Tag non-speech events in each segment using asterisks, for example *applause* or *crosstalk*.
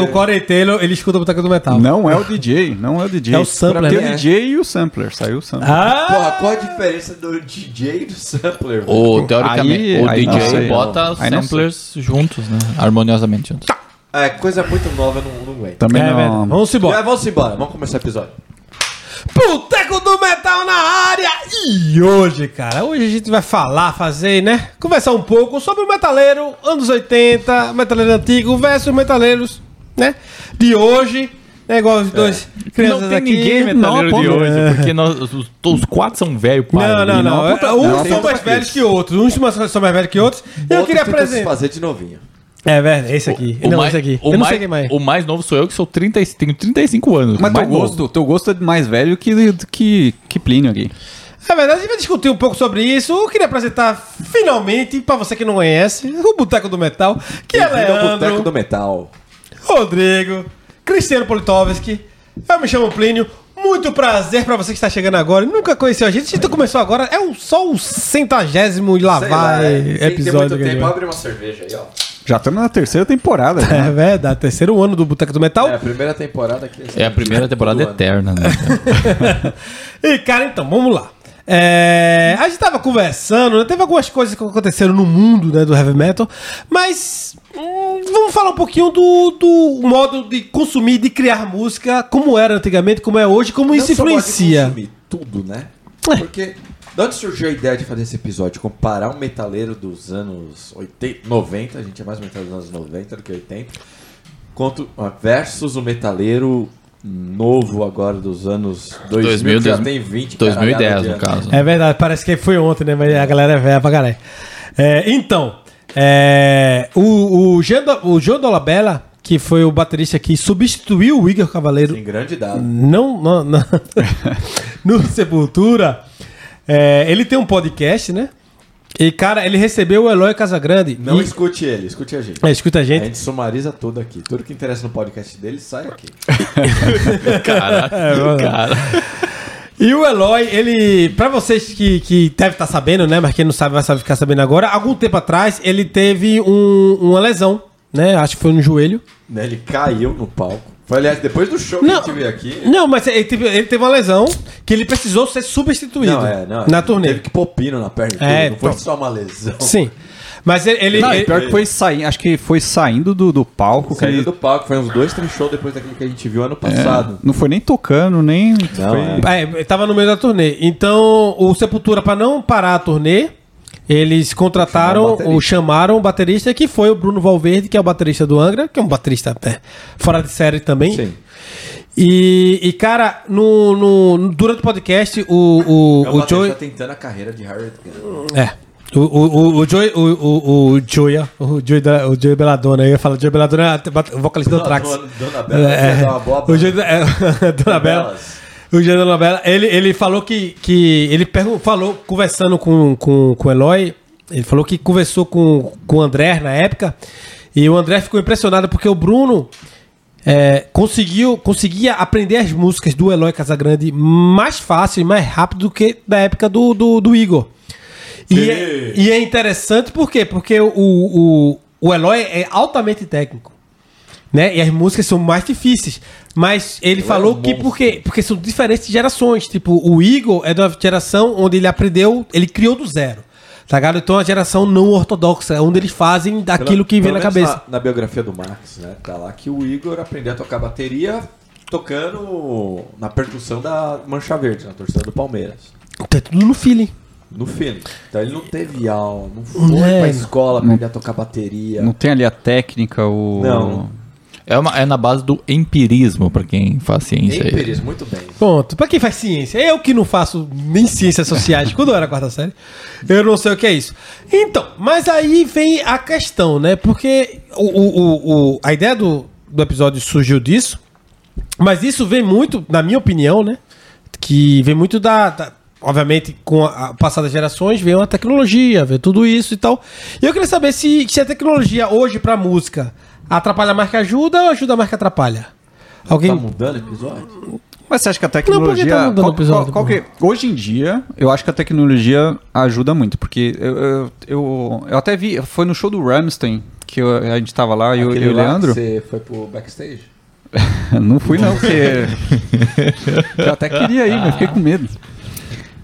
O Corey Taylor, ele escuta o Boteco do Metal. Não é o DJ, não é o DJ. É o sampler, Tem né? o DJ e o sampler, saiu o sampler. Ah! Porra, qual a diferença do DJ e do sampler? Ou, teoricamente, Aí- o aí não DJ sei. bota os Aí não samplers juntos, né? Harmoniosamente juntos. É, coisa muito nova, eu não, não aguento. Também É, velho. não. Vamos embora. É, vamos embora, vamos começar o episódio. Boteco do Metal na área! E hoje, cara, hoje a gente vai falar, fazer, né? Conversar um pouco sobre o metaleiro, anos 80, metaleiro antigo versus metaleiros, né? De hoje, né? Igual os dois crianças não tem aqui. ninguém metaleiro Não, de hoje, é. porque nós, os, os quatro são velho, pai. Não, não, E não. aponta- Uns não são mais velhos que outros. Uns são mais velhos que outros. E eu queria apresentar. fazer de novinho. É verdade, esse aqui. O não, mais, esse aqui. O eu não mais, sei quem mais. O mais novo sou eu, que sou 30, e- tenho 35 anos. Mas o teu novo. gosto, teu gosto é mais velho que, que, que Plínio aqui. É verdade, a gente vai discutir um pouco sobre isso. Eu queria apresentar, finalmente, pra você que não conhece, o Boteco do Metal, que é Bem-vindo ao Boteco Leandro, do Metal. Rodrigo, Cristiano Politovski. Eu me chamo Plínio. Muito prazer pra você que está chegando agora. e Nunca conheceu a gente. A gente começou agora. É o, só o centagésimo e lá Sei vai lá, é, tem- tem episódio. muito tempo. Abre uma cerveja aí, ó. Já estamos na terceira temporada. *laughs* É né? verdade, terceiro ano do Boteco do Metal. É a primeira temporada aqui. É a primeira temporada Todo ano. eterna, né? *laughs* E, cara, então, vamos lá. É, a gente tava conversando, né? teve algumas coisas que aconteceram no mundo né, do heavy metal, mas hum, vamos falar um pouquinho do, do modo de consumir, de criar música, como era antigamente, como é hoje, como isso Não pode influencia. consumir Tudo, né? É. Porque de onde surgiu a ideia de fazer esse episódio? Comparar um metaleiro dos anos 80, 90, a gente é mais metaleiro dos anos 90 do que 80, contra, versus o metaleiro novo agora dos anos 2000, 2000, que já dois- tem 20 2010, caralhada de no anos. caso. É verdade, parece que foi ontem, né? Mas a galera é velha pra caralho. É, então, é, o, o, Jean, o João Dolabella, que foi o baterista que substituiu o Igor Cavaleiro Tem grande dado. não, não, não. *laughs* no Sepultura, é, ele tem um podcast, né? E, cara, ele recebeu o Eloy Casagrande. Não e, escute ele, escute a gente. é, escuta a A gente. gente sumariza tudo aqui. Tudo que interessa no podcast dele sai aqui. *laughs* Cara, *laughs* cara. E o Eloy, ele. Pra vocês que, que devem estar sabendo, né? Mas quem não sabe vai saber ficar sabendo agora. Algum tempo atrás, ele teve um- uma lesão, né? Acho que foi no joelho. Né, Ele caiu no palco. Foi, aliás, depois do show que Não. a gente veio aqui. Não, mas ele teve, ele teve uma lesão que ele precisou ser substituído Não, é, não. na turnê. Teve que pôr pino na perna. É, É, não foi então. só uma lesão. Sim. Mas ele. ele- Não, ele- pior que foi saindo, acho que foi saindo do, do palco. Que ele, do palco, foi uns dois, três shows depois daquele que a gente viu ano passado. não foi nem tocando, nem. Não, foi- é. É, tava no meio da turnê. Então, o Sepultura, pra não parar a turnê, eles contrataram, ou chamaram o baterista, que foi o Bruno Valverde, que é o baterista do Angra, que é um baterista é, fora de série também. Sim. E, e, cara, no, no- durante o podcast, o, o, É o o Joey. tá tentando a carreira de Gunn. É. O, o, o, Joey, o, o, o Joey, o Joey, da, o Joey Belladonna, eu ia falar Joey Belladonna, é o vocalista do Trax. Dona, Dona Bela é, uma boa o Joey, é, *laughs* Dona Bela. O Joey Dona Bela, ele, ele falou que, que ele falou, conversando com, com, com o Eloy, ele falou que conversou com, com o André na época, e o André ficou impressionado porque o Bruno é, conseguiu, conseguia aprender as músicas do Eloy Casagrande mais fácil e mais rápido do que da época do, do, do Igor. E é, e é interessante por quê? Porque o, o, o Eloy é altamente técnico. Né? E as músicas são mais difíceis. Mas ele falou um que monstro. porque, porque são diferentes gerações. Tipo, o Igor é de uma geração onde ele aprendeu, ele criou do zero. Tá ligado? Então é uma geração não ortodoxa, onde eles fazem daquilo que vem Pelo na cabeça. Na, na biografia do Max, né? Tá lá que o Igor aprendeu a tocar bateria tocando na percussão da Mancha Verde, na torcida do Palmeiras. Tá tudo no feeling. No filme. Então ele não teve aula, não foi É. pra escola aprender a tocar bateria. Não tem ali a técnica, o. Não. É, uma, é na base do empirismo, pra quem faz ciência aí. Empirismo, muito bem. Ponto. Pra quem faz ciência, eu que não faço nem ciências sociais *laughs* quando eu era quarta série, eu não sei o que é isso. Então, mas aí vem a questão, né? Porque o, o, o- a ideia do, do episódio surgiu disso, mas isso vem muito, na minha opinião, né? Que vem muito da. da- obviamente, com a, a passar das gerações, veio a tecnologia, veio tudo isso e tal. E eu queria saber se, se a tecnologia hoje pra música atrapalha mais que ajuda ou ajuda mais que atrapalha? Alguém. Tá mudando o episódio? Mas você acha que a Não, porque tecnologia. tá mudando o qual- episódio, qual- qual que- hoje em dia, eu acho que a tecnologia ajuda muito. Porque eu, eu, eu, eu até vi. Foi no show do Ramstein que eu- a gente tava lá, eu, e o Leandro. Você foi pro backstage? *laughs* Não fui não, porque *laughs* eu até queria ir, mas fiquei com medo.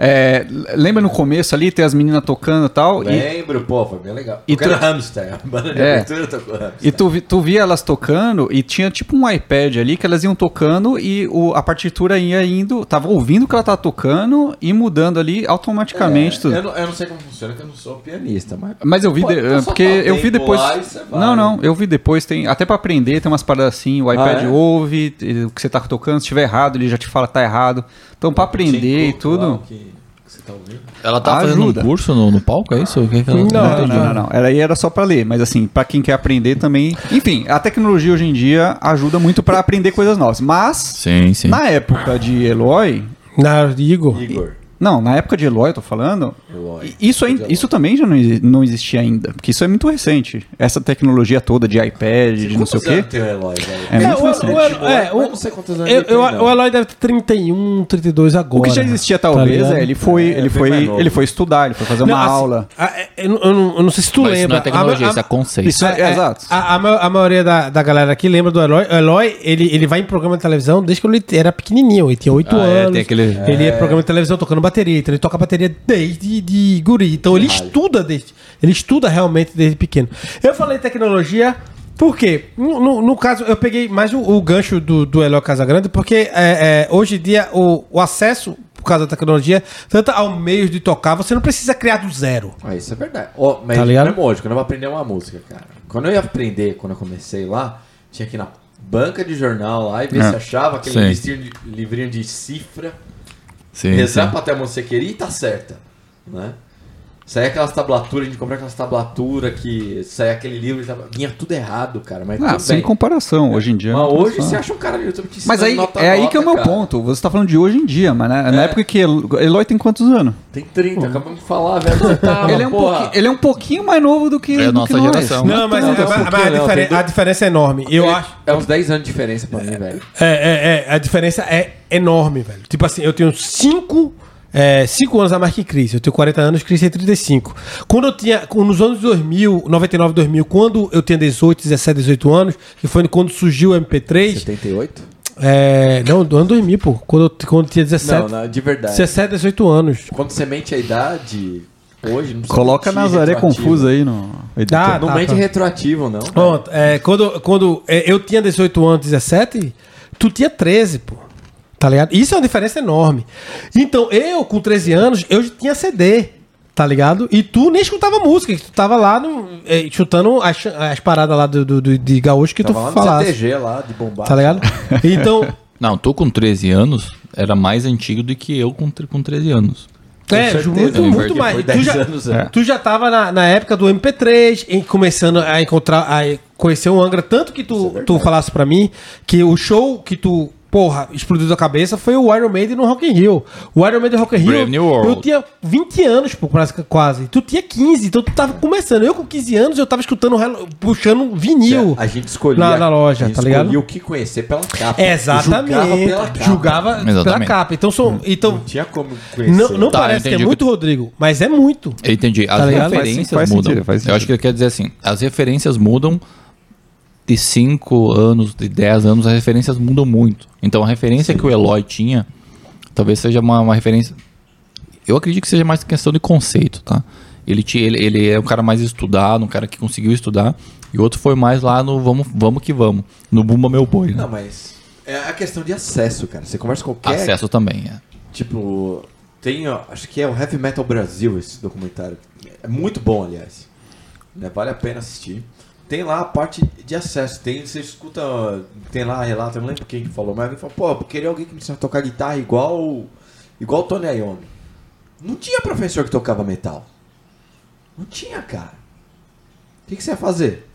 É, lembra no começo ali, tem as meninas tocando e tal, e, Lembro, pô, foi bem legal. E E tu... Hamster, *laughs* a banda de É. abertura tocou Hamster. e tu, tu via elas tocando e tinha tipo um iPad ali que elas iam tocando e o, a partitura ia indo, tava ouvindo o que ela tava tocando e mudando ali automaticamente É, tudo. Eu não, eu não sei como funciona, porque eu não sou pianista, mas... Mas eu vi, Pô, de- então só porque eu vi depois. lá. Não, não, eu vi depois, tem. Até pra aprender, tem umas paradas assim, o iPad é? ouve, o que você tá tocando, se estiver errado, ele já te fala que tá errado. Então, pra aprender e lá, tudo. Que, que você tá ouvindo? Ela tá fazendo um curso no, no palco, é isso? O que que ela- Não, Não, não, não, não. Era aí era só pra ler, mas assim, pra quem quer aprender também. Enfim, a tecnologia hoje em dia ajuda muito pra aprender coisas novas. Mas, Sim, sim. na época de Eloy. Na Igor. Igor. Não, na época de Eloy, eu tô falando. Eloy. Isso, ainda, isso também já não, não existia ainda. Porque isso é muito recente. Essa tecnologia toda de iPad, de não sei o quê. Eloy? É muito o, recente. o, é, o- Eu não sei quantos anos eu- ele tem, eu- não. o Eloy deve ter 31, 32 agora. O que já existia tá talvez ligado? é ele foi, É, ele bem foi, ele foi estudar, ele foi fazer uma Não, assim, aula. a- é, eu, não- eu não, eu não sei se tu Mas isso lembra. não é tecnologia, A- a- isso é conceito. Isso é, É, exato. A, a ma- a maioria da, da galera aqui lembra do Eloy. O Eloy, ele, ele vai em programa de televisão desde que ele era pequenininho. Ele tinha 8 Ah, é, anos. tem aquele- Ele ia em programa de televisão tocando bateria. Então ele toca bateria desde de guri. Então ele estuda desde. Ele estuda realmente desde pequeno. Eu falei tecnologia. Por quê? No, no- no caso, eu peguei mais o, o gancho do, do Eloy Casagrande, porque é, é, hoje em dia o, o acesso, por causa da tecnologia, tanto ao meio de tocar, você não precisa criar do zero. Ah, isso é verdade. Ó, mas Tá ligado? mesmo hoje, quando eu vou aprender uma música, cara. Quando eu ia aprender, quando eu comecei lá, tinha que ir na banca de jornal lá e ver É. se achava aquele Sim. de- livrinho de cifra, Sim, rezar sim. pra até a música que queria e tá certa, né? Saía aquelas tablaturas, a gente comprava aquelas tablaturas que saía aquele livro e tava... vinha tudo errado, cara, mas Ah, sem bem. comparação, hoje em dia. Mas hoje você acha um cara no YouTube te Mas aí, nota é aí que é o meu nota, cara. ponto. Você tá falando de hoje em dia, mas na, na É. época que El- Eloy tem quantos anos? Tem 30, acabamos de falar, velho. Você tava, *laughs* ele, é um porra. ele é um pouquinho mais novo do que, É a nossa que nós. geração. Não, mas, não, é- não, mas um a, não, diferen- tem a diferença é enorme. Eu É- acho. É uns 10 anos de diferença pra mim, velho. É, é, é, a diferença é enorme, velho. Tipo assim, eu tenho 5 cinco anos a mais que Cris. Eu tenho 40 anos, Cris tem 35. Quando eu tinha, nos anos 2000, 99, 2000, quando eu tinha 18, 17, 18 anos, que foi quando surgiu o MP3, 78? é, não, do ano 2000, pô, quando eu, quando eu tinha 17, Não, não, de verdade. 17, 18 anos. Quando você mente a idade, hoje não Coloca Nazaré confusa aí no editor. Dá, Não tá, mente tá. retroativo, não. Pronto, é, quando, quando é, eu tinha 18 anos, 17, tu tinha 13, pô. Tá ligado? Isso é uma diferença enorme. Então, eu, com 13 anos, eu já tinha CD. Tá ligado? E tu nem escutava música, que tu tava lá no, é, chutando as, as paradas lá do, do- do- de gaúcho que Tava lá tu falasse. CTG lá, de bombar. Tá ligado? Então, *laughs* Não, tu com 13 anos era mais antigo do que eu com, com 13 anos. é, certeza, muito, muito mais. Tu 10 já, anos, é. tu já tava na, na época do MP3, em- começando a encontrar, a conhecer o Angra, tanto que tu, tu falasse pra mim que o show que tu, porra, explodiu da cabeça foi o Iron Maiden no Rock in Rio. O Iron Maiden no Rock in Rio, Brave New World. eu tinha 20 anos, pô, quase- quase. Tu tinha 15, então tu tava começando. Eu com 15 anos, eu tava escutando, puxando vinil. A gente escolhia. Na- na loja, a gente tá ligado? escolhia o que conhecer pela capa. Exatamente. Julgava pela capa. Julgava pela Exatamente. capa. Então, sou, então Não tinha como conhecer. não, não Tá, parece que é muito, Rodrigo, mas é muito. Eu entendi. As Tá referências Faz- faz mudam. sentido, faz Eu acho que ele quer dizer assim: as referências mudam de 5 anos, de 10 anos, as referências mudam muito. Então a referência que o Eloy tinha, talvez seja uma, uma referência. Eu acredito que seja mais questão de conceito, tá? Ele, tinha, ele, ele é um cara mais estudado, um cara que conseguiu estudar, e o outro foi mais lá no vamos, vamos que vamos, no Bumba Meu Boi. Né? Não, mas é a questão de acesso, cara. Você conversa com qualquer. Acesso também, é. Tipo, tem, ó, acho que é o Heavy Metal Brasil esse documentário. É muito bom, aliás. Né? Vale a pena assistir. Tem lá a parte de acesso. Tem, você escuta, tem lá relato, eu não lembro quem que falou, mas alguém falou, pô, eu queria alguém que me ensinasse a tocar guitarra igual igual o Tony Iommi. Não tinha professor que tocava metal. Não tinha, cara. O que, que você ia fazer?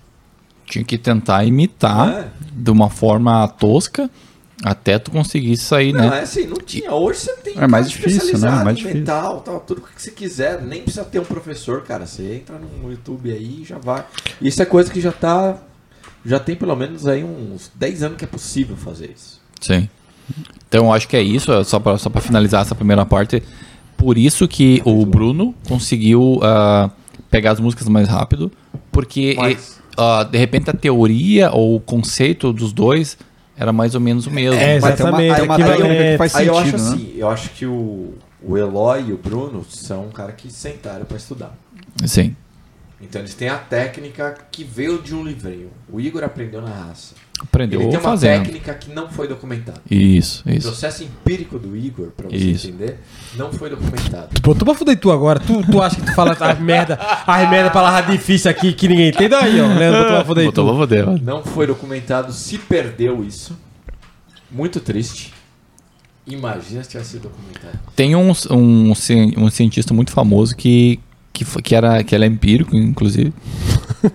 Tinha que tentar imitar É. de uma forma tosca até tu conseguir sair, Não, né? é assim, não tinha. Hoje você tem É mais difícil, né? especializado É mais em difícil. metal, tal, tudo que você quiser. Nem precisa ter um professor, cara. Você entra no YouTube aí e já vai. Isso é coisa que já tá. Já tem pelo menos aí uns 10 anos que é possível fazer isso. Sim. Então eu acho que é isso, é só pra, só pra finalizar essa primeira parte. Por isso que o Bruno conseguiu ah, pegar as músicas mais rápido, porque Mas ah, de repente a teoria ou o conceito dos dois era mais ou menos o mesmo. É, Exatamente, uma técnica que faz Aí eu sentido, acho né? assim, eu acho que o, o Eloy e o Bruno são um cara que sentaram pra estudar. Sim. Então eles têm a técnica que veio de um livrinho. O Igor aprendeu na raça. Aprendeu Ele tem uma fazendo. técnica que não foi documentada. Isso, O isso. processo empírico do Igor, pra você Isso. entender, não foi documentado. Pô, tu vai fuder tu agora. Tu, tu acha que tu fala as merda, as merda palavra difícil aqui que ninguém entende? Aí, ó. Leandro, tu vai fuder Botou tu. poder. ó. Não foi documentado, se perdeu isso. Muito triste. Imagina se tivesse sido documentado. Tem um, um, um cientista muito famoso que, que, foi- que, era, que é empírico, inclusive. *laughs*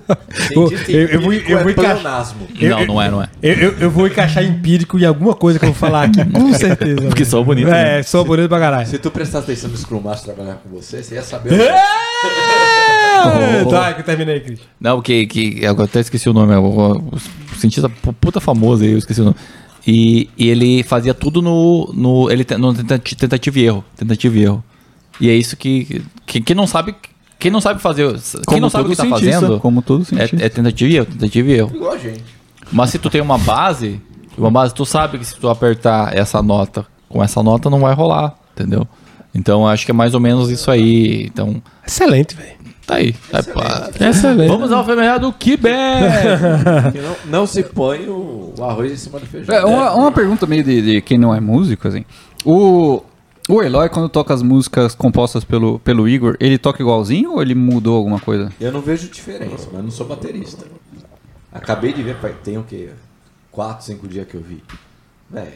Eu- eu vou- eu vou é encaixar- pleonasmo. Eu- não, não é, não é. Eu, eu, eu vou encaixar empírico em alguma coisa que eu vou falar aqui, com *laughs* certeza. Porque sou bonito. É, né? sou bonito pra caralho. Se tu prestar atenção no Scrum Master trabalhar com você, você ia saber. É! *laughs* Tá, que eu terminei, Cris. Não, que, que eu até esqueci o nome. O, cientista pu- puta famoso aí, eu esqueci o nome. E, e ele fazia tudo no, no, ele, no tentati- tentativa e erro. Tentativa e erro. E é isso que. que quem não sabe. Quem não sabe fazer. Quem não sabe o que tá cientista, fazendo. Como todo cientista. É, é tentativa e erro, tentativa e erro. Igual a gente. Mas se tu tem uma base, uma base, tu sabe que se tu apertar essa nota com essa nota não vai rolar, entendeu? Então acho que é mais ou menos isso aí. Então, Excelente, velho. tá aí. Tá, pá. Excelente. Vamos ao feminino do! *laughs* Que não, não se põe o, o arroz em cima do feijão. É, uma, uma pergunta meio de, de quem não é músico, assim. O, o Eloy, quando toca as músicas compostas pelo, pelo Igor, ele toca igualzinho ou ele mudou alguma coisa? Eu não vejo diferença, mas não sou baterista. Acabei de ver, tem o quê? 4, 5 dias que eu vi. É,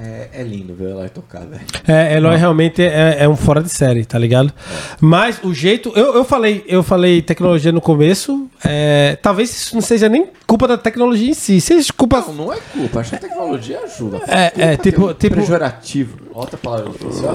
é, é lindo ver ela tocar, velho. É, Eloy realmente é, é um fora de série, tá ligado? Mas o jeito. Eu, eu, falei, eu falei tecnologia no começo. é, talvez isso não seja nem culpa da tecnologia em si. Seja culpa. Não, não é culpa, acho que a tecnologia ajuda. É, é, tem tipo- um tipo- Pejorativo. Outra palavra difícil.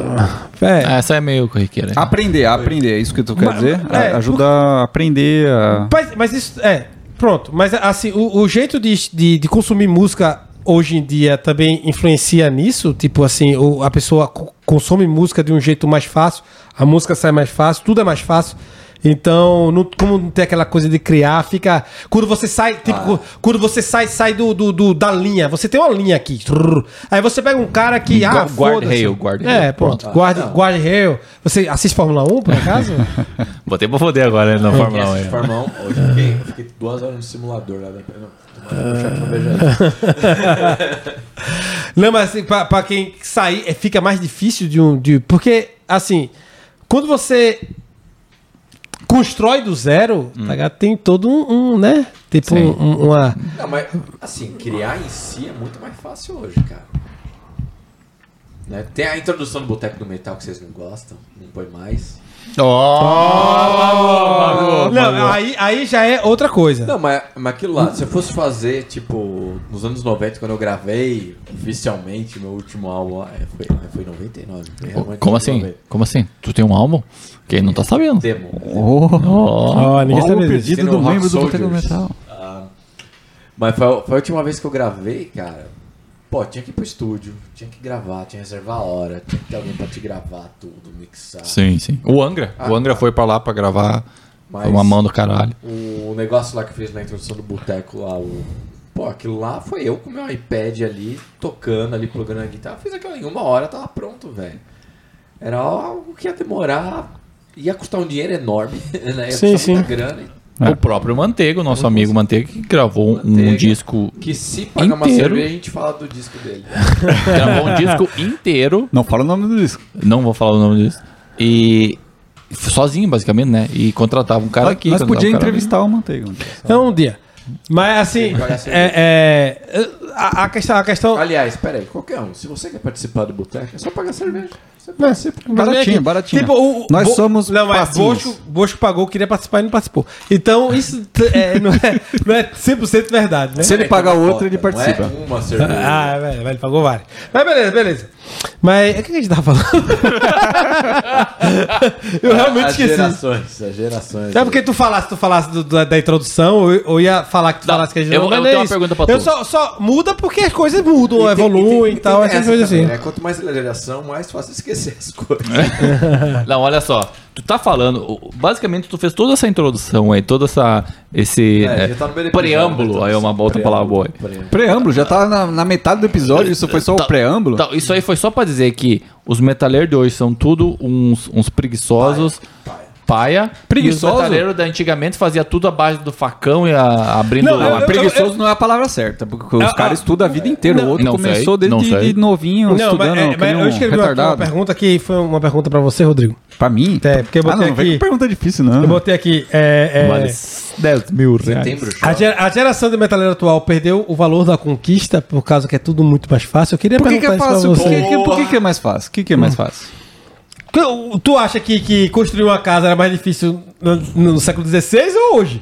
É, Essa é meio corriqueira. Aprender, aprender, é isso que tu quer Mas- dizer? é, A- ajuda a aprender a... Mas, mas isso. É, pronto. Mas assim, o, o jeito de, de, de consumir música hoje em dia também influencia nisso? Tipo assim, o, a pessoa co- consome música de um jeito mais fácil, a música sai mais fácil, tudo é mais fácil. Então, não, como não tem aquela coisa de criar, fica. Quando você sai, tipo, Ah. quando você sai, sai do, do, do- da linha, você tem uma linha aqui. trrr. Aí você pega um cara que. Ah, Guard foda-se. rail, guard É, rail, pronto. Ah, não. guard rail. Você assiste Fórmula 1, por acaso? *laughs* Botei pra foder agora né, na Fórmula 1 assiste aí. Fórmula 1, hoje eu fiquei, eu fiquei duas horas no simulador lá da. *laughs* Não, mas assim, pra, pra quem sair, é, fica mais difícil de um. De, porque, assim, quando você constrói do zero, tá ligado? tem todo um, um, né? Tipo, Sim. um- um- uma. Não, mas assim, criar em si é muito mais fácil hoje, cara. Né? Tem a introdução do Boteco do Metal que vocês não gostam, não põe mais. Não, aí, aí já é outra coisa. Não, mas, mas aquilo lá, se eu fosse fazer, tipo, nos anos 90, quando eu gravei oficialmente meu último álbum é, foi, foi em 99. Foi Como assim? 90. Como assim? Tu tem um álbum? Quem não tá sabendo. Demo. Oh, Ó. Ó, ninguém sabe disso. perdido do membro do Boteco Soldiers. Metal. Ah, mas foi, foi a última vez que eu gravei, cara. Pô, tinha que ir pro estúdio, tinha que gravar, tinha que reservar a hora, tinha que ter alguém pra te gravar tudo, mixar. Sim, sim. O Angra. Ah, o Angra tá. foi pra lá pra gravar. Mas Foi uma mão do caralho. o negócio lá que eu fiz na introdução do boteco lá, o. Pô, aquilo lá foi eu com meu iPad ali, tocando ali, plugando a guitarra. Fiz aquilo em uma hora, tava pronto, velho. Era algo que ia demorar, ia custar um dinheiro enorme, *laughs* né? Ia Sim, custar sim. muita grana. É. O próprio Manteigo, nosso amigo Manteiga, que gravou um- um Manteiga. disco. Que se pagar uma Inteiro. cerveja, a gente fala do disco dele. *laughs* Gravou um disco inteiro. Não fala o nome do disco. Não vou falar o nome disso. E. Sozinho, basicamente, né? E contratava um cara aqui. Mas podia um cara ali. entrevistar o Manteiga. Então, um dia. Mas assim, é, é, a, a questão. A questão Aliás, pera aí, qualquer um, se você quer participar do boteco, é só pagar cerveja. Você participa. Baratinho, baratinho. Tipo, o, Nós Bo- somos Não, mas. Bosco, Bosco pagou, queria participar e não participou. Então, isso é, não, é, não é 100% verdade, né? Se ele É, pagar tem uma outro, ele cota, não participa. É uma cerveja. Ah, é, velho, ele pagou vários. Mas beleza, beleza. Mas o que a gente tava falando? *laughs* Eu realmente as esqueci. gerações, as gerações. Sabe porque tu falasse, tu falasse do- da, da introdução, ou ou ia falar que tu Não, falasse que a gente eu- não eu é tenho uma pergunta pra Eu tu. só, só muda porque as coisas mudam, E tem- evoluem tem- e tal, tem essas essa coisas assim. né? Quanto mais geração, mais fácil esquecer as coisas. *laughs* Não, olha só. tu tá falando, o- basicamente tu fez toda essa introdução aí, toda essa esse É, é, já tá no meio do episódio, preâmbulo, né? aí é uma outra palavra boa. Preâmbulo. Preâmbulo, já tá na, na metade do episódio, isso foi só o Tá- preâmbulo. Então, isso aí foi só pra dizer que os metaleiros de hoje são tudo uns, uns preguiçosos, paia. Preguiçoso? E os da antigamente fazia tudo base do facão e a, abrindo... Não, Não, eu- mas eu- preguiçoso não é a palavra certa, porque os Ah, caras ah, estudam a vida inteira. não, o outro não começou sei, não desde sei. de novinho, Não, mas, estudando, é, que mas eu escrevi uma, uma retardado. pergunta que foi uma pergunta pra você, Rodrigo. Pra mim? É, porque eu ah, botei não, vem aqui- pergunta difícil, não. Eu botei aqui. É, é, Vale 10 mil reais. A, geração de metaleiro atual perdeu o valor da conquista por causa que é tudo muito mais fácil. Eu queria Por que, que perguntar é isso fácil? pra Por você. que, que- por que, que é mais fácil? O que, que é mais fácil? Tu acha que, que construir uma casa era mais difícil no, no século XVI ou hoje?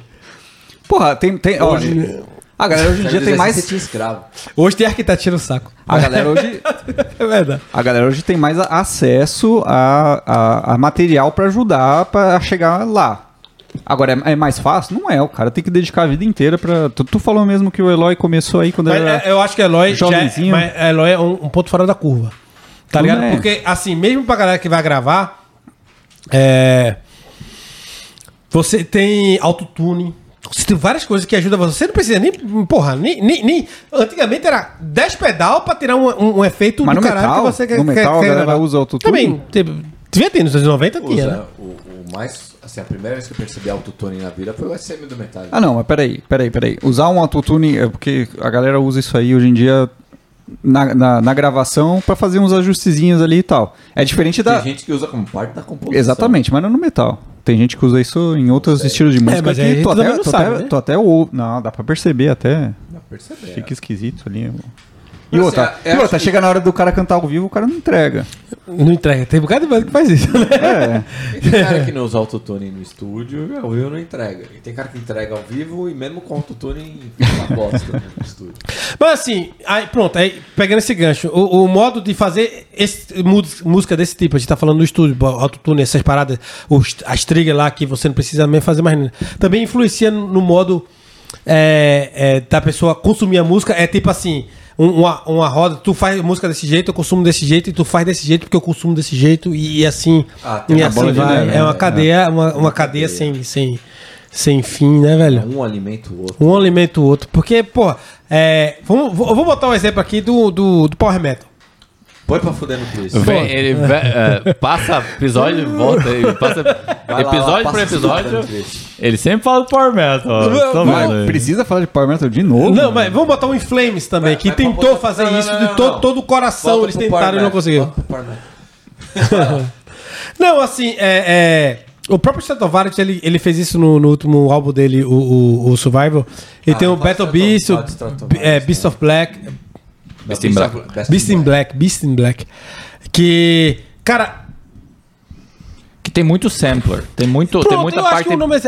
Porra, tem. tem hoje, a galera hoje em dia tem mais. tinha escravo. Hoje tem arquiteto tira o saco. A galera hoje, *laughs* É verdade. a galera hoje tem mais acesso a, a, a material pra ajudar pra chegar lá. Agora, é, é mais fácil? Não é. O cara tem que dedicar a vida inteira pra. Tu, tu falou mesmo que o Eloy começou aí quando Mas era. é, eu acho que Eloy, já é, mas Eloy é um, um ponto fora da curva. Tá ligado? é. Porque, assim, mesmo pra galera que vai gravar, é, você tem autotune. Você tem várias coisas que ajudam você. Você não precisa nem. Porra, nem. nem, nem- antigamente era 10 pedal pra tirar um, um, um efeito Mas do no caralho metal? que você quer. No quer- metal a quer galera gravar. usa autotune? Também. Devia ter, nos anos 90 tinha, né? Usa, o, o mais. Assim, a primeira vez que eu percebi autotune na vida foi o SM do Metallica. Ah, não, mas peraí, peraí, peraí. Usar um autotune, é porque a galera usa isso aí hoje em dia na, na, na gravação pra fazer uns ajustezinhos ali e tal. É diferente da. Tem gente que usa como parte da composição. Exatamente, mas não no metal. Tem gente que usa isso em outros estilos de música mas que tu até, tu sabe, até, né? tu até ou Não, dá pra perceber até. Dá pra perceber. Fica esquisito ali. E outra, e acho outra que- chega na hora do cara cantar ao vivo, o cara não entrega. Não entrega. Tem um bocado de banda que faz isso, né? É. Tem cara que não usa autotune no estúdio ao vivo não entrega. E tem cara que entrega ao vivo e mesmo com autotune fica uma bosta né, no estúdio. Mas assim, aí, pronto, aí pegando esse gancho, o, o modo de fazer esse, música desse tipo, a gente tá falando no estúdio, autotune, essas paradas, os, as triggers lá que você não precisa nem fazer mais nada, também influencia no, modo é, é, da pessoa consumir a música. É tipo assim, uma, uma roda, tu faz música desse jeito, eu consumo desse jeito, e tu faz desse jeito porque eu consumo desse jeito, e, assim, Ah, e assim vai. neve, é uma né? cadeia, uma, uma cadeia sem, sem, sem fim, né, velho? Um alimenta o outro. Um alimenta o outro. Porque, pô, é, vamos, vou, vou botar um exemplo aqui do, do, do Power Metal. Põe pra fuder no Chris. Vem, ele é, passa episódio e volta. Ele passa lá, episódio lá, por episódio. Ele sempre fala do Power Metal. vendo aí. precisa falar de Power Metal de novo? Não, mas vamos botar um In Flames também, Vai- que vai- tentou fazer não, não, isso não, de não, todo, não. todo o coração, Volta eles tentaram e não conseguiram. *laughs* Não, assim, é, é, o próprio Stratovarius, ele, ele fez isso no, no último álbum dele, o, o, o Survival. Ele Ah, tem o Battle Beast, o é, né? Beast of Black, Beast in Black. Beast in Black, Beast in Black. Que, cara, Que tem muito sampler. Tem, muito, tem pronto, muita eu acho parte. que o nome é,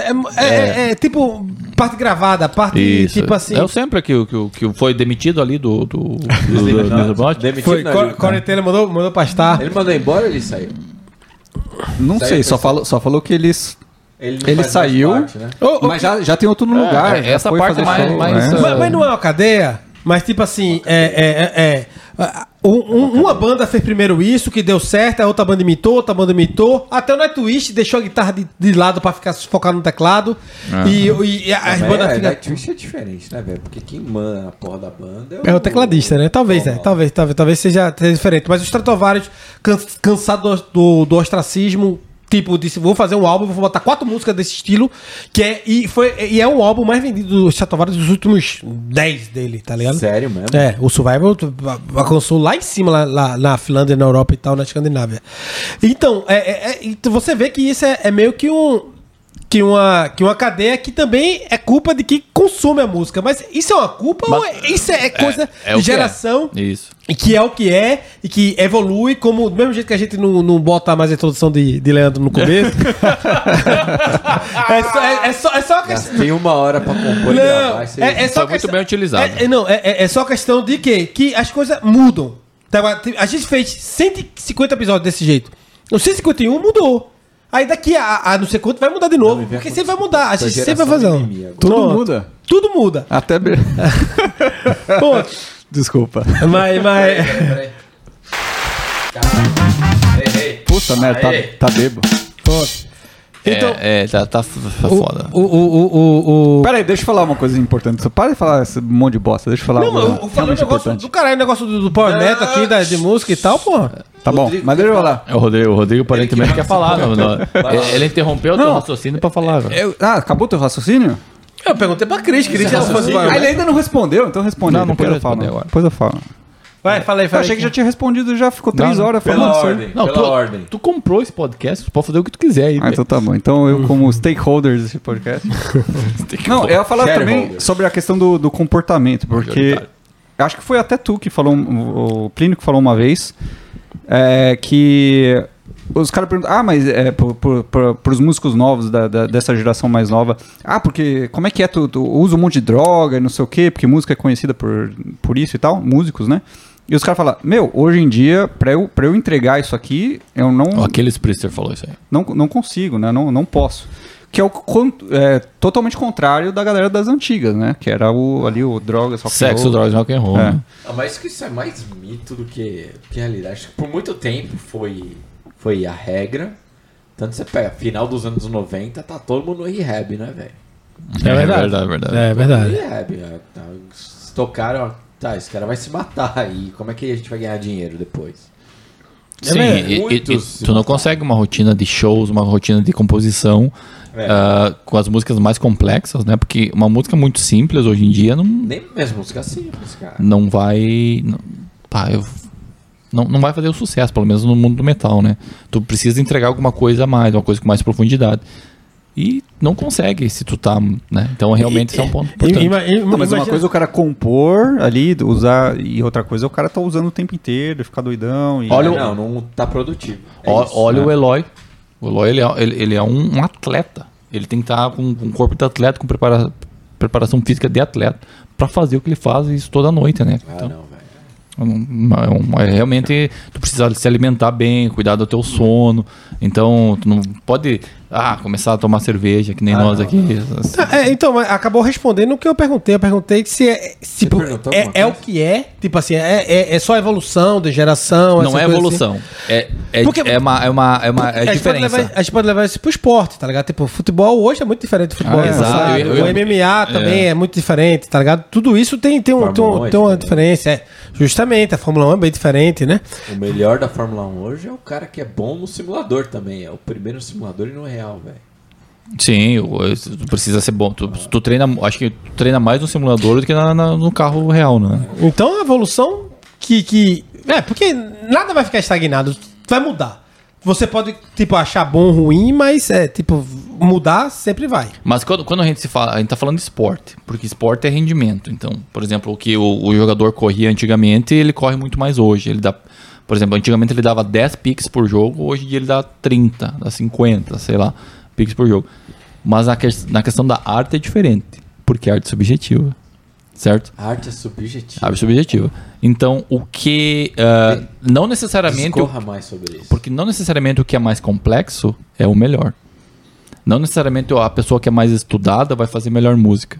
é, é- é tipo parte gravada, parte Isso. tipo assim. É o sampler que, que, que foi demitido ali do. do, do, do, do bot. Demitido Foi, Cor- Corey Taylor mandou, mandou pastar. Ele mandou embora ou ele saiu? Não Saiu sei, só falou, só falou que eles. Ele, Ele saiu. parte, né? Mas já, já tem outro no lugar. é, essa parte mais- show, mais, né? Mas, mas não é uma cadeia? Mas tipo assim, é, é, é, é, um- um- uma banda fez primeiro isso, que deu certo, a outra banda imitou, outra banda imitou. Até o Nightwish deixou a guitarra de, de lado pra ficar focar no teclado. E, e- e as Mas bandas é, ficam... Nightwish é diferente, né, velho? Porque quem manda a porra da banda É o tecladista, né? Talvez, né? Normal. Talvez, talvez, talvez seja, diferente. Mas o Stratovarius, can- cansado do, do, do ostracismo, tipo, disse, vou fazer um álbum, vou botar quatro músicas desse estilo, que é, e, foi, e é o álbum mais vendido do Stratovarius dos últimos 10 dele, tá ligado? Sério mesmo? É, o Survival alcançou lá em cima, lá, lá na Finlândia, na Europa e tal, na Escandinávia. Então, é, é- é- então você vê que isso é, é meio que um. Que uma, que uma cadeia que também é culpa de quem consome a música. Mas isso é uma culpa ou é- isso é, coisa é o de é. geração? Isso. E que é o que é, e que evolui, como do mesmo jeito que a gente não, não bota mais a introdução de, de Leandro no começo. *laughs* é, só, é, é só, é só a questão. Gastei uma hora pra compor e. Não, e é, é só muito bem utilizado. É, é, não, é, é- é só questão de quê? Que as coisas mudam. Tá, A gente fez 150 episódios desse jeito. No 151 mudou. Aí daqui a, a não sei quanto vai mudar de novo. Não, porque sempre vai mudar. A gente sempre vai fazer. Tudo Pronto. muda. Tudo muda. Até. *laughs* *laughs* Pô, Desculpa. *laughs* mas, mas, Peraí. Puta merda, tá, tá bebo. pronto. Então- é, é, tá, tá foda. O, o, o, o, o... Pera aí, deixa eu falar uma coisa importante. Você para de falar esse monte de bosta. Deixa eu falar Não, uma eu, falei um realmente negócio do caralho, negócio do, do Power Metal aqui, da, de música e tal, porra. Tá bom, Rodrigo, mas deixa eu falar. É o Rodrigo, o Rodrigo aparentemente quer falar. Não, não. Ele interrompeu o teu raciocínio pra falar. ah, acabou teu raciocínio? Eu perguntei pra Cris, Cris ele ainda não respondeu, então responde. Não, não depois quero eu falo. agora. Depois eu falo. Vai, fala aí, Eu fala achei aí. que já tinha respondido, já ficou três Não, horas Pela falando ordem, Não, pela tu, ordem. tu comprou esse podcast, tu pode fazer o que tu quiser aí. Ah, então tá bom. Então eu, como stakeholder desse podcast. *laughs* Não, eu ia falar também sobre a questão do, do comportamento, porque acho que foi até tu que falou, o Plínio que falou uma vez, é, que os caras perguntam, ah, mas é, pro, pro, pro, pros músicos novos da, da- dessa geração mais nova, ah, porque como é que é, tu, tu usa um monte de droga e não sei o quê, porque música é conhecida por, por isso e tal, músicos, né? E os caras falam, meu, hoje em dia, pra eu, pra eu entregar isso aqui, eu não, Aquele Sprister falou isso aí. não, não consigo, né? Não, não posso. Que é o é, totalmente contrário da galera das antigas, né? Que era o, ali o drogas, rock and Sexo, roll. drogas, rock and roll. É. né? Ah, mas que isso é mais mito do que, do que realidade. Acho que por muito tempo foi, foi a regra. Tanto você pega, final dos anos 90, tá todo mundo no rehab, né, velho? É verdade. verdade, verdade. É verdade. Rehab. é, tá, se tocaram, tá, esse cara vai se matar aí. Como é que a gente vai ganhar dinheiro depois? Sim, É, e- e- e tu não consegue uma rotina de shows, uma rotina de composição É. ah, com as músicas mais complexas, né? Porque uma música muito simples hoje em dia não, Nem mesmo música simples, cara. não vai. Não, pá, eu- não, não vai fazer o sucesso, pelo menos no mundo do metal, né? Tu precisa entregar alguma coisa a mais, uma coisa com mais profundidade. E não consegue se tu tá, né? Então realmente isso é um ponto importante. Ima- ima- Não, mas uma imagina- coisa é o cara compor ali, usar, e outra coisa é o cara tá usando o tempo inteiro, ficar doidão. E... Olha o- não, não tá produtivo. É Ó- isso. olha o Eloy. O Eloy ele é, ele, ele é um, um atleta. Ele tem que estar com, com o corpo de atleta, com prepara, preparação física de atleta, pra fazer o que ele faz isso toda noite, né? Ah, Então, não, velho. É é é realmente tu precisa se alimentar bem, cuidar do teu sono. Então, tu não pode ah, começar a tomar cerveja, que nem Ah, nós não, aqui. Tá, é, então, mas acabou respondendo o que eu perguntei. Eu perguntei se é, se, tipo, é, é o que é. Tipo assim, é, é, é só evolução de geração. Não é evolução. É, é, Porque- é uma, é uma, é uma é assim. a, gente pode diferença. levar, a gente pode levar isso pro esporte, tá ligado? Tipo, o futebol hoje é muito diferente do futebol. Ah, é, passado. exato. Eu- eu- o MMA também é. muito diferente, tá ligado? Tudo isso tem, tem, um, tem, um- Fórmula 1 é tem uma diferença. É. Justamente, a Fórmula 1 é bem diferente, né? O melhor da Fórmula 1 hoje é o cara que é bom no simulador também. É o primeiro simulador e no real, velho. Sim, tu precisa ser bom. Tu, tu treina, acho que tu treina mais no simulador do que na- na- no carro real, né? Então a evolução que, que. É, porque nada vai ficar estagnado, vai mudar. Você pode, tipo, achar bom ou ruim, mas é, tipo, mudar sempre vai. Mas quando, quando a gente se fala, a gente tá falando de esporte, porque esporte é rendimento. Então, por exemplo, o que o, o jogador corria antigamente, ele corre muito mais hoje. Ele dá, por exemplo, antigamente ele dava 10 picks por jogo, hoje em dia ele dá 30, dá 50, sei lá, picks por jogo. Mas na, que- na questão da arte é diferente, porque é arte subjetiva. Certo? A arte é subjetiva. Arte subjetiva. Então, o que ah, não necessariamente Discorra mais sobre isso. porque não necessariamente o que é mais complexo é o melhor. Não necessariamente a pessoa que é mais estudada vai fazer melhor música.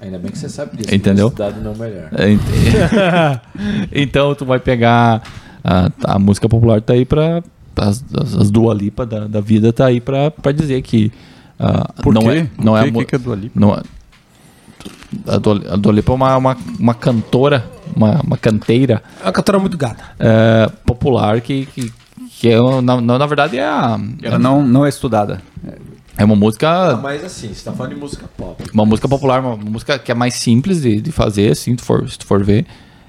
Ainda bem que você sabe disso. Entendeu? Estudado não é o melhor. É, ent- *laughs* então tu vai pegar a, a música popular tá aí para as, as, as Dua Lipa da, da vida tá aí para dizer que ah, Por não quê? é não Por é quê? a Que que é Dua Lipa? não é- a Dua, a Dua Lipa é uma, uma, uma cantora, uma, uma canteira É uma cantora muito gata. é, popular que, que, que é, na, na na verdade é, a, Ela não, não é estudada. é uma música Ah, mas assim, você tá falando de música pop. Uma música popular, uma música que é mais simples de, de fazer, assim, tu for, se tu for ver.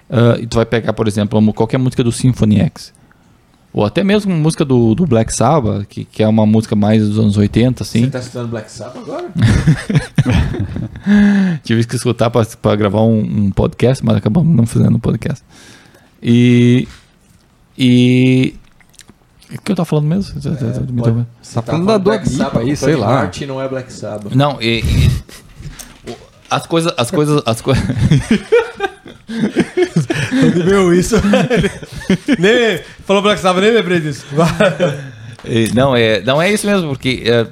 Ah, e tu vai pegar, por exemplo, uma- qualquer música do Symphony X. Ou até mesmo música do, do Black Sabbath, que, que é uma música mais dos anos 80, Você assim. tá escutando Black Sabbath agora? *laughs* Tive que escutar pra, pra gravar um, um podcast, mas acabamos não fazendo um podcast. E. E. O que eu tava falando mesmo? Me interrompeu. Você Tá falando da Dua Lipa aí, sei lá. Martin não é Black Sabbath. Não, e. e- as coisas. As coisas. As coisas. *laughs* Viu isso? *laughs* nem, falou Black Sabbath, nem lembrei disso. Não, é, não é isso mesmo, porque é,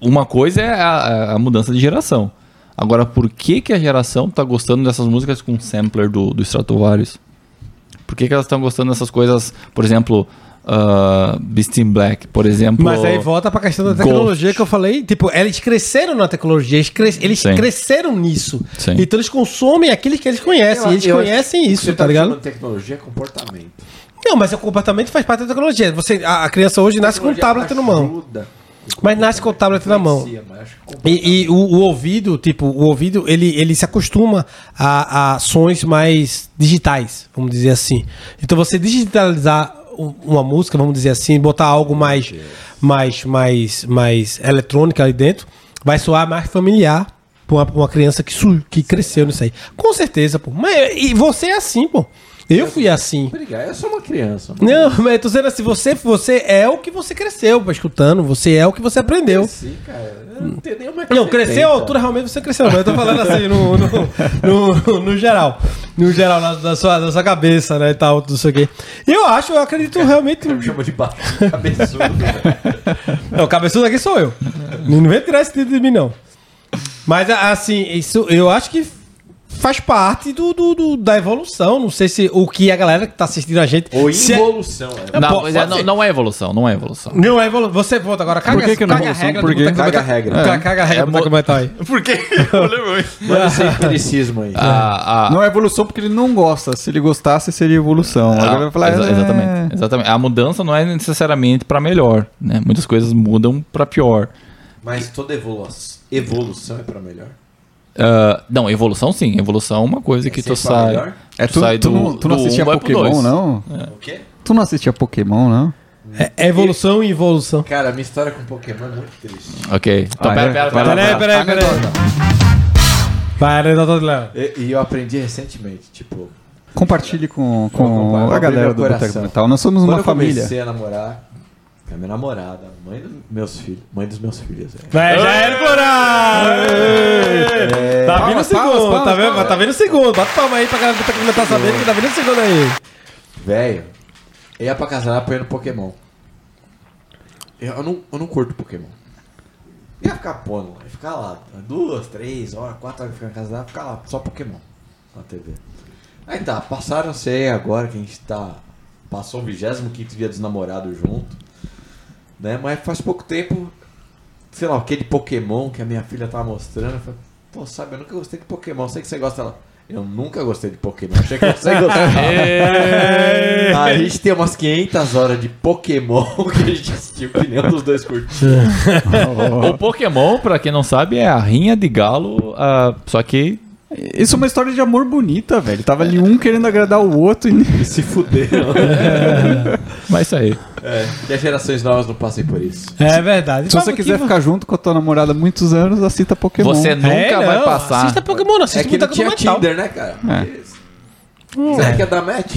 uma coisa é a, a mudança de geração. Agora, por que, que a geração tá gostando dessas músicas com sampler do, do Stratovarius? Por que, que elas estão gostando dessas coisas, por exemplo, uh, Beast in Black, por exemplo. Mas aí volta pra questão da tecnologia que eu falei. Tipo, eles cresceram na tecnologia, eles, cres- eles cresceram nisso. Sim. Então eles consomem aquilo que eles conhecem. Eu- e eles eu- conhecem isso, tá tá ligado? tecnologia é comportamento. Não, mas o comportamento faz parte da tecnologia. Você, a, a criança hoje nasce com um tablet na mão. Ajuda. Mas nasce com o tablet na mão. E, e o, o ouvido, tipo, o ouvido, ele, ele se acostuma a, a sons mais digitais, vamos dizer assim. Então você digitalizar uma música, vamos dizer assim, botar algo mais, mais, mais, mais eletrônica ali dentro, vai soar mais familiar pra uma, pra uma criança que, que cresceu nisso aí. Com certeza, pô. Mas, e você é assim, pô. Eu fui assim. Obrigado, eu sou uma criança. Não, mas eu tô dizendo assim, você, você é o que você cresceu escutando, você é o que você aprendeu. Sim, cara. Eu não tenho nenhuma Não, cresceu a altura, realmente você cresceu. Mas eu tô falando assim, no, no, no, no geral. No geral, na, na sua, na sua cabeça, né, e tal, não sei o quê. E eu acho, eu acredito realmente... Me chama de baixo cabeçudo. *laughs* Não, cabeçudo aqui sou eu. Não vem tirar esse título de mim, não. Mas, assim, isso eu acho que faz parte do, do- do- da evolução. Não sei se o que a galera que tá assistindo a gente... Ou é- involução. é. Não, Pô, é- não, não é evolução, não é evolução. Não é evolução. Você volta agora. Caga, Por que que não é evolução? regra Por do Caga a regra. Caga- Caga a regra É do aí. Por quê? *laughs* Manda esse empiricismo aí. a, a, Não é evolução porque ele não gosta. Se ele gostasse, seria evolução. Agora Ah, vai falar, exa- é, exatamente, exatamente. A mudança não é necessariamente para melhor, né? Muitas coisas mudam para pior. Mas toda evolu evolução é pra melhor? Ah, não, evolução sim. Evolução é uma coisa que tu sempre pra sai. melhor? É, tu, sai tu do- não, tu não assistia um Pokémon, não? O quê? Tu não assistia Pokémon, não? É é evolução e evolução. Cara, minha história com Pokémon é muito triste. Ok. Então, Ah, pera, é? pera, pera, pera. peraí, peraí. Vai, doutor Léo. E, e eu aprendi recentemente, tipo... Compartilhe com, com a galera do Boteco. Mental. Nós somos Quando uma eu família. comecei a namorar a minha namorada, mãe dos meus filhos, mãe dos meus filhos, é. Vai, já era por aí. Tá vindo o segundo, palmas, tá vendo? palmas. Tá vindo o segundo. Bota palma aí pra galera que tá comentar sabendo que tá vindo o segundo aí. Velho, eu ia pra casar apanhando Pokémon. Eu, não, eu não curto Pokémon. Ia ficar pondo lá, ia ficar lá duas, três horas, quatro horas ficar em casa ficar lá, só Pokémon na TV. Aí tá, passaram-se aí agora que a gente tá. Passou o 25 dia dos namorados junto. Né? Mas faz pouco tempo, sei lá, aquele Pokémon que a minha filha tava mostrando. Eu falei, pô, sabe, eu nunca gostei de Pokémon, sei que você gosta lá. Eu nunca gostei de Pokémon, achei que você gostava. *laughs* a gente tem umas 500 horas de Pokémon *laughs* que a gente assistiu, que nenhum dos dois curtiu. O Pokémon, pra quem não sabe, é a rinha de galo, ah, só que Isso é uma história de amor bonita, velho. Tava ali um querendo agradar o outro e... E se fuderam. *laughs* vai sair. É, que as gerações novas não passem por isso. É verdade. Se você quiser ficar junto com a tua namorada há muitos anos, assista Pokémon. Você nunca É, vai não, passar. Assista Pokémon, não É assista que não muita tinha documental. Tinder, né, cara? É. Será que é da match?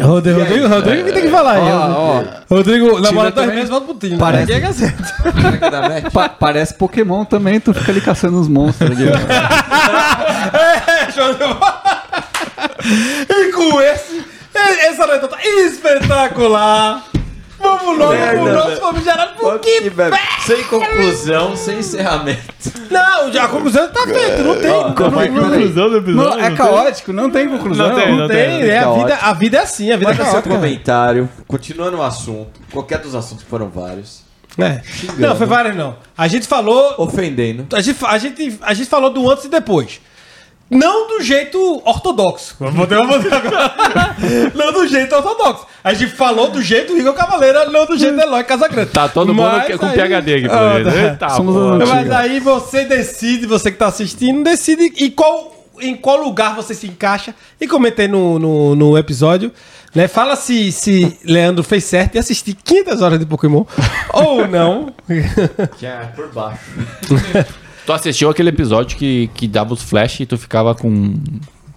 Rodrigo, Rodrigo, Rodrigo que tem que falar aí. Ó, ó, Rodrigo, namora dois também. meses, volta pro Tinder. Parece- Aqui é Gazeta. Será que é match? pa- parece Pokémon também, tu fica ali caçando os monstros ali. *laughs* É, show de bola. E com esse, essa anedota espetacular. Vamos logo pro nosso famigerado Que Porque Sem conclusão, sem encerramento. Não, já a conclusão tá feita, não tem. Não, não, peraí. do Não, é caótico, não tem conclusão. Não tem, não não tem, tem, é, a, vida, a vida é assim, a vida é Manda seu caótica. comentário, continuando o assunto, qualquer dos assuntos que foram vários, É. Xingando. Não, foi vários não. A gente falou. ofendendo. A gente, a, gente, a gente falou do antes e depois. Não do jeito ortodoxo. Vou botar- vou botar agora. *laughs* não do jeito ortodoxo. A gente falou do jeito Igor Cavaleira, não do jeito Eloy Casagrande. Tá todo mundo Mas com aí- PHD aqui, Ah, pelo menos. tá. Eita, Mas aí você decide, você que tá assistindo, decide em qual, em qual lugar você se encaixa. E comentei no, no, no episódio. Né? Fala se, se Leandro fez certo e assistir 500 horas de Pokémon *laughs* ou não. Que é por baixo. *laughs* Tu assistiu aquele episódio que, que dava os flash e tu ficava com.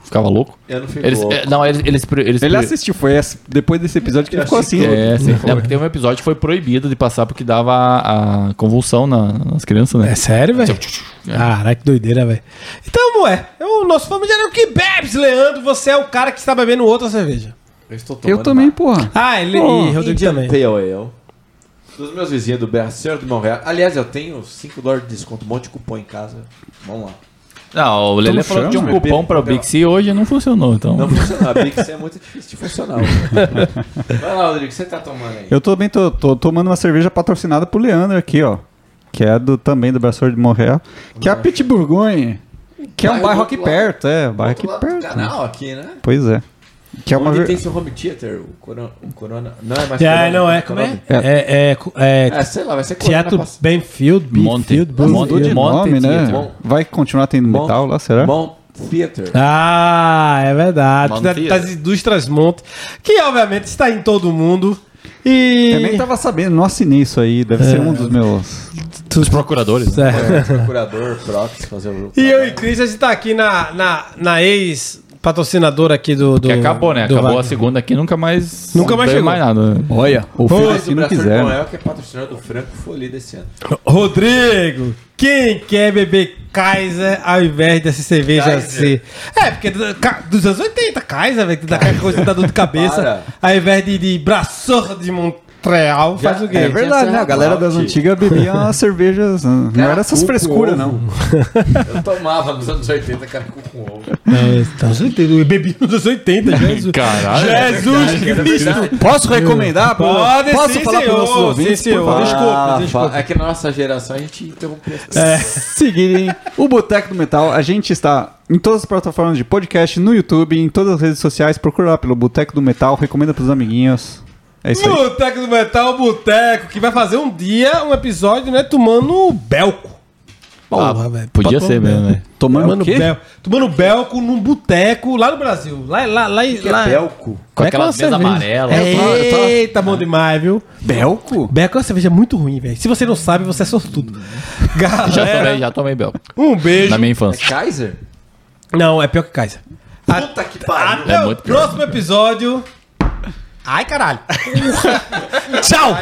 Ficava louco? Eu não fico Eles, louco. é, não, eles, eles, eles, Ele assistiu, foi esse- depois desse episódio que ele ficou assim. É, sim. É, porque teve um episódio que foi proibido de passar porque dava a, a convulsão na- nas crianças, né? É sério, velho? É. Caraca, que doideira, velho. Então, ué, é o nosso familiar é o que bebes, Leandro. Você é o cara que está bebendo outra cerveja. Eu estou tomando Eu também, porra. Ah, ele Pô, e Rodrigo também. Pale Ale. Dos meus vizinhos do Berra, Senhor do Monreal. Aliás, eu tenho 5 dólares de desconto, um monte de cupom em casa. Vamos lá. Não, o Lele no falou que tinha um cupom pra Big C hoje não funcionou, então. Não funciona. A Bix é muito difícil de funcionar. *laughs* Vai lá, Rodrigo, o que você tá tomando aí? Eu também tô, tô tomando uma cerveja patrocinada pro Leandro aqui, ó. Que é do, também do Braçor de Morreal. Que é a Petit Bourgogne. Que é um Bairro aqui perto, é. Bairro aqui perto. canal aqui, né? Pois é. Que é uma Onde tem seu home theater, o Corona... O corona não é mais É, Corona, não é, como é? nome? É, é, é, É, sei lá, vai ser Corona. Teatro pass- Benfield, Monte. Benfield, Monte. Mudou de Monte nome, né? Mon- Vai continuar tendo Mon- metal lá, será? Mon Theater. Ah, é verdade. Theater. Das indústrias Monte, que obviamente está em todo mundo. E. Eu nem tava sabendo, não assinei isso aí. Deve ser um dos meus. Os procuradores. né? É. É, procurador, Prox, fazer o... E eu e Cris, a gente tá aqui na, na, na ex-patrocinadora aqui do, do. Que acabou, né? Acabou a Wagner. segunda aqui, nunca mais. Nunca mais chegou. mais nada. Olha, o filho se o não quiser. de Noel, que é patrocinador do Franco Folie desse ano. Rodrigo, quem quer beber Kaiser ao invés dessa cerveja Kaiser. assim? É, porque dos anos 80, Kaiser, velho, que dá aquela coisa que dá dor de cabeça. Para. Ao invés de, de Braçor de Montreal, faz o quê? É verdade, né? A galera das antigas bebia umas *laughs* cervejas. Não era essas frescuras, não. *laughs* Eu tomava nos anos 80 caracu com ovo. É, tá, nos 80, eu bebi nos anos 80, *laughs* Jesus. Caralho. Jesus É Cristo. verdade. Posso recomendar? Pode Posso sim, falar senhor, os nossos ouvintes? sim, senhor. Desculpa, Ah, desculpa. É que na nossa geração a gente interrompeu É. seguirem o Boteco do Metal. A gente está em todas as plataformas de podcast, no YouTube, em todas as redes sociais. Procura lá pelo Boteco do Metal, recomenda pros amiguinhos. É isso aí. Boteco do Metal, Boteco, que vai fazer um dia um episódio, né, tomando belco. Porra, Ah, velho. podia ser mesmo, né? Tomando Tomando, o quê? bel, tomando belco num boteco lá no Brasil. Lá, lá, lá, Que lá. é belco. Com É aquelas uma cerveja. mesas amarelas. Eita, bom demais, viu? Belco? Belco é uma cerveja muito ruim, velho. Se você não sabe, você é sortudo. *laughs* Já tomei, já tomei Bel. um beijo. Na minha É infância. Kaiser? Não, é pior que Kaiser. Puta que pariu. Até É o muito pior. próximo episódio. Ai, caralho. *laughs* Tchau.